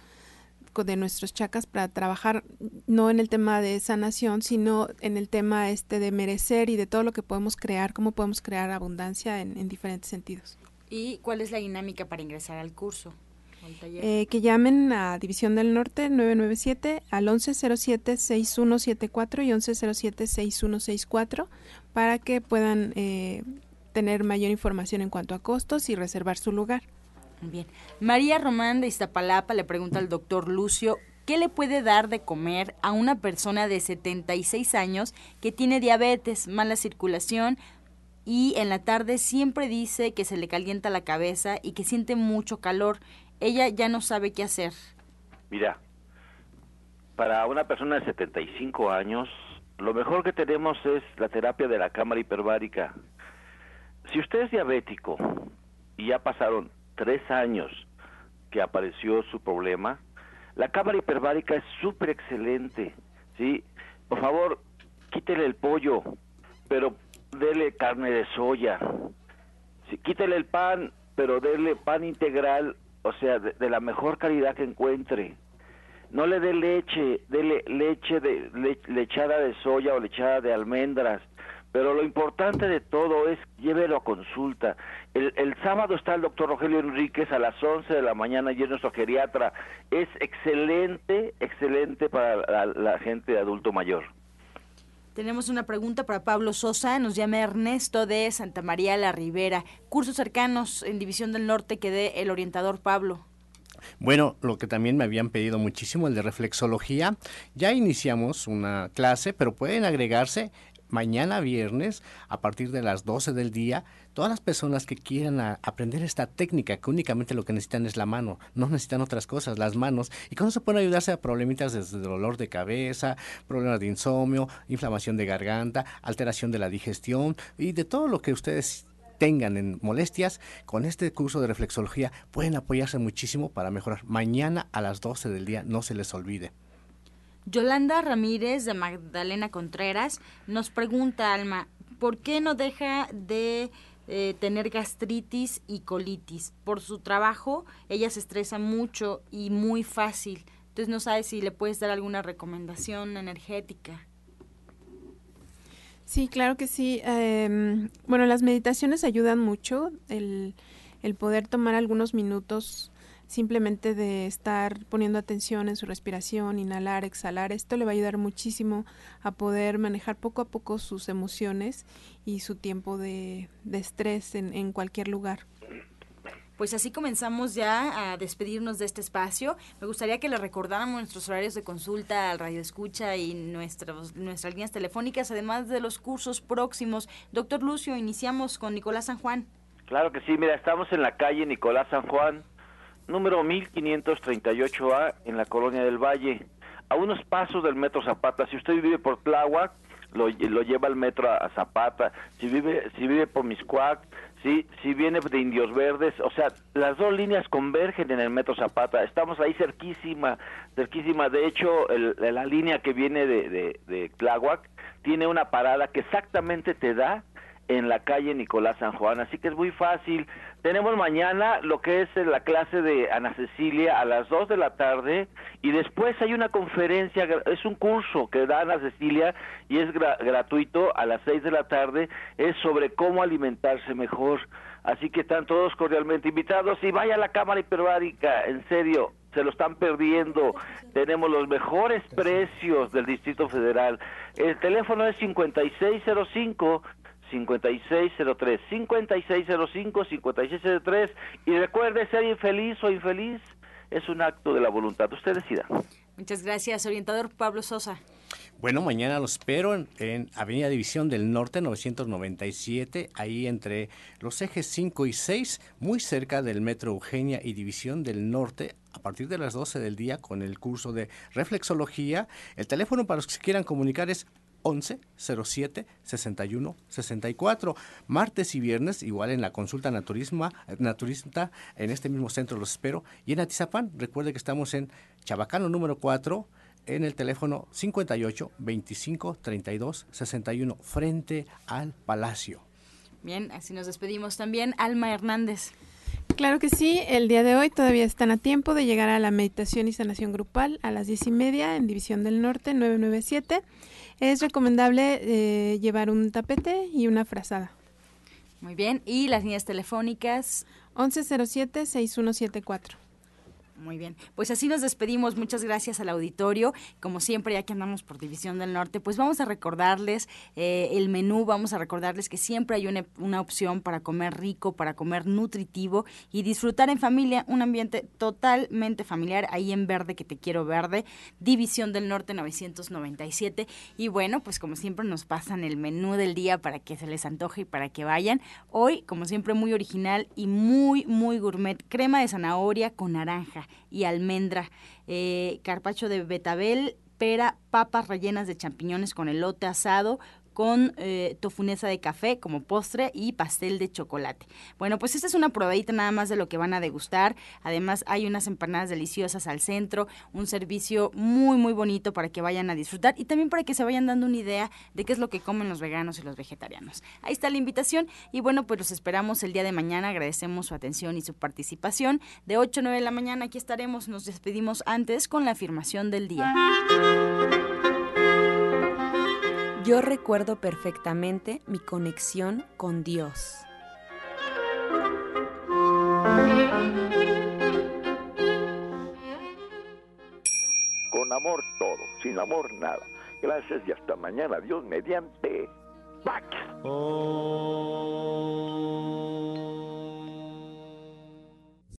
de nuestros chakras para trabajar no en el tema de sanación, sino en el tema este de merecer y de todo lo que podemos crear, cómo podemos crear abundancia en, diferentes sentidos. ¿Y cuál es la dinámica para ingresar al curso? Eh, que llamen a División del Norte 997 al 1107-6174 y 1107-6164 para que puedan eh, tener mayor información en cuanto a costos y reservar su lugar. Bien. María Román de Iztapalapa le pregunta al doctor Lucio, ¿qué le puede dar de comer a una persona de 76 años que tiene diabetes, mala circulación y en la tarde siempre dice que se le calienta la cabeza y que siente mucho calor? Ella ya no sabe qué hacer. Mira, para una persona de 75 años, lo mejor que tenemos es la terapia de la cámara hiperbárica si usted es diabético y ya pasaron tres años que apareció su problema, la cámara hiperbárica es súper excelente, ¿sí? Por favor, quítele el pollo, pero dele carne de soya. Sí, quítele el pan, pero dele pan integral, o sea, de, la mejor calidad que encuentre. No le dé leche, dele leche de lechada de soya o lechada de almendras. Pero lo importante de todo es llévelo a consulta. El, el sábado está el doctor Rogelio Enríquez a las 11 de la mañana y es nuestro geriatra. Es excelente, excelente para la, gente de adulto mayor. Tenemos una pregunta para Pablo Sosa, nos llama Ernesto de Santa María la Ribera. Cursos cercanos en División del Norte que dé el orientador Pablo. Bueno, lo que también me habían pedido muchísimo, el de reflexología. Ya iniciamos una clase, pero pueden agregarse mañana viernes, a partir de las 12 del día, todas las personas que quieran aprender esta técnica, que únicamente lo que necesitan es la mano, no necesitan otras cosas, las manos, y con eso pueden ayudarse a problemitas desde dolor de cabeza, problemas de insomnio, inflamación de garganta, alteración de la digestión y de todo lo que ustedes tengan en molestias, con este curso de reflexología pueden apoyarse muchísimo para mejorar. Mañana a las 12 del día, no se les olvide. Yolanda Ramírez de Magdalena Contreras nos pregunta, Alma, ¿por qué no deja de eh, tener gastritis y colitis? Por su trabajo, ella se estresa mucho y muy fácil. Entonces no sabe si le puedes dar alguna recomendación energética. Sí, claro que sí. Em, bueno, las meditaciones ayudan mucho. El, el poder tomar algunos minutos simplemente de estar poniendo atención en su respiración, inhalar, exhalar, esto le va a ayudar muchísimo a poder manejar poco a poco sus emociones y su tiempo de, estrés en, en cualquier lugar. Pues así comenzamos ya a despedirnos de este espacio. Me gustaría que le recordáramos nuestros horarios de consulta al radio escucha y nuestros, nuestras líneas telefónicas, además de los cursos próximos. Doctor Lucio, iniciamos con Nicolás San Juan. Claro que sí, mira, estamos en la calle Nicolás San Juan, número 1538A en la colonia del Valle, a unos pasos del Metro Zapata. Si usted vive por Tláhuac, lo, lleva al metro a, Zapata, si vive, si vive por Miscuac, si, si viene de Indios Verdes, o sea, las dos líneas convergen en el metro Zapata, estamos ahí cerquísima, cerquísima, de hecho, la línea que viene de, de, de Tláhuac tiene una parada que exactamente te da en la calle Nicolás San Juan, así que es muy fácil. Tenemos mañana lo que es la clase de Ana Cecilia a las 2 de la tarde y después hay una conferencia, es un curso que da Ana Cecilia y es gratuito a las 6 de la tarde, es sobre cómo alimentarse mejor. Así que están todos cordialmente invitados y vaya a la Cámara Hiperbárica, en serio, se lo están perdiendo. Tenemos los mejores precios del Distrito Federal. El teléfono es 5605 5603 5605 5603 y recuerde ser infeliz o infeliz es un acto de la voluntad. Usted decida. Muchas gracias, orientador Pablo Sosa. Bueno, mañana los espero en, Avenida División del Norte 997, ahí entre los ejes 5 y 6, muy cerca del Metro Eugenia y División del Norte, a partir de las 12 del día con el curso de reflexología. El teléfono para los que se quieran comunicar es 11 07 61 64. Martes y viernes, igual en la consulta naturisma, naturista, en este mismo centro los espero. Y en Atizapán, recuerde que estamos en Chabacano número 4, en el teléfono 58 25 32 61, frente al Palacio. Bien, así nos despedimos también. Alma Hernández. Claro que sí, el día de hoy todavía están a tiempo de llegar a la meditación y sanación grupal a las diez y media en División del Norte 997. Es recomendable eh, llevar un tapete y una frazada. Muy bien, y las líneas telefónicas 1107-6174. Muy bien, pues así nos despedimos. Muchas gracias al auditorio. Como siempre, ya que andamos por División del Norte, pues vamos a recordarles eh, el menú, vamos a recordarles que siempre hay una, una, opción para comer rico, para comer nutritivo y disfrutar en familia, un ambiente totalmente familiar, ahí en verde que te quiero verde, División del Norte 997. Y bueno, pues como siempre nos pasan el menú del día para que se les antoje y para que vayan. Hoy, como siempre, muy original y muy, muy gourmet, crema de zanahoria con naranja y almendra, eh, carpacho de betabel, pera, papas rellenas de champiñones con elote asado, con eh, tofunesa de café como postre y pastel de chocolate. Bueno, pues esta es una probadita nada más de lo que van a degustar. Además hay unas empanadas deliciosas al centro, un servicio muy muy bonito para que vayan a disfrutar y también para que se vayan dando una idea de qué es lo que comen los veganos y los vegetarianos. Ahí está la invitación y bueno, pues los esperamos el día de mañana. Agradecemos su atención y su participación. De 8 a 9 de la mañana aquí estaremos. Nos despedimos antes con la afirmación del día. Yo recuerdo perfectamente mi conexión con Dios. Con amor todo, sin amor nada. Gracias y hasta mañana. Dios mediante. Pax. Oh.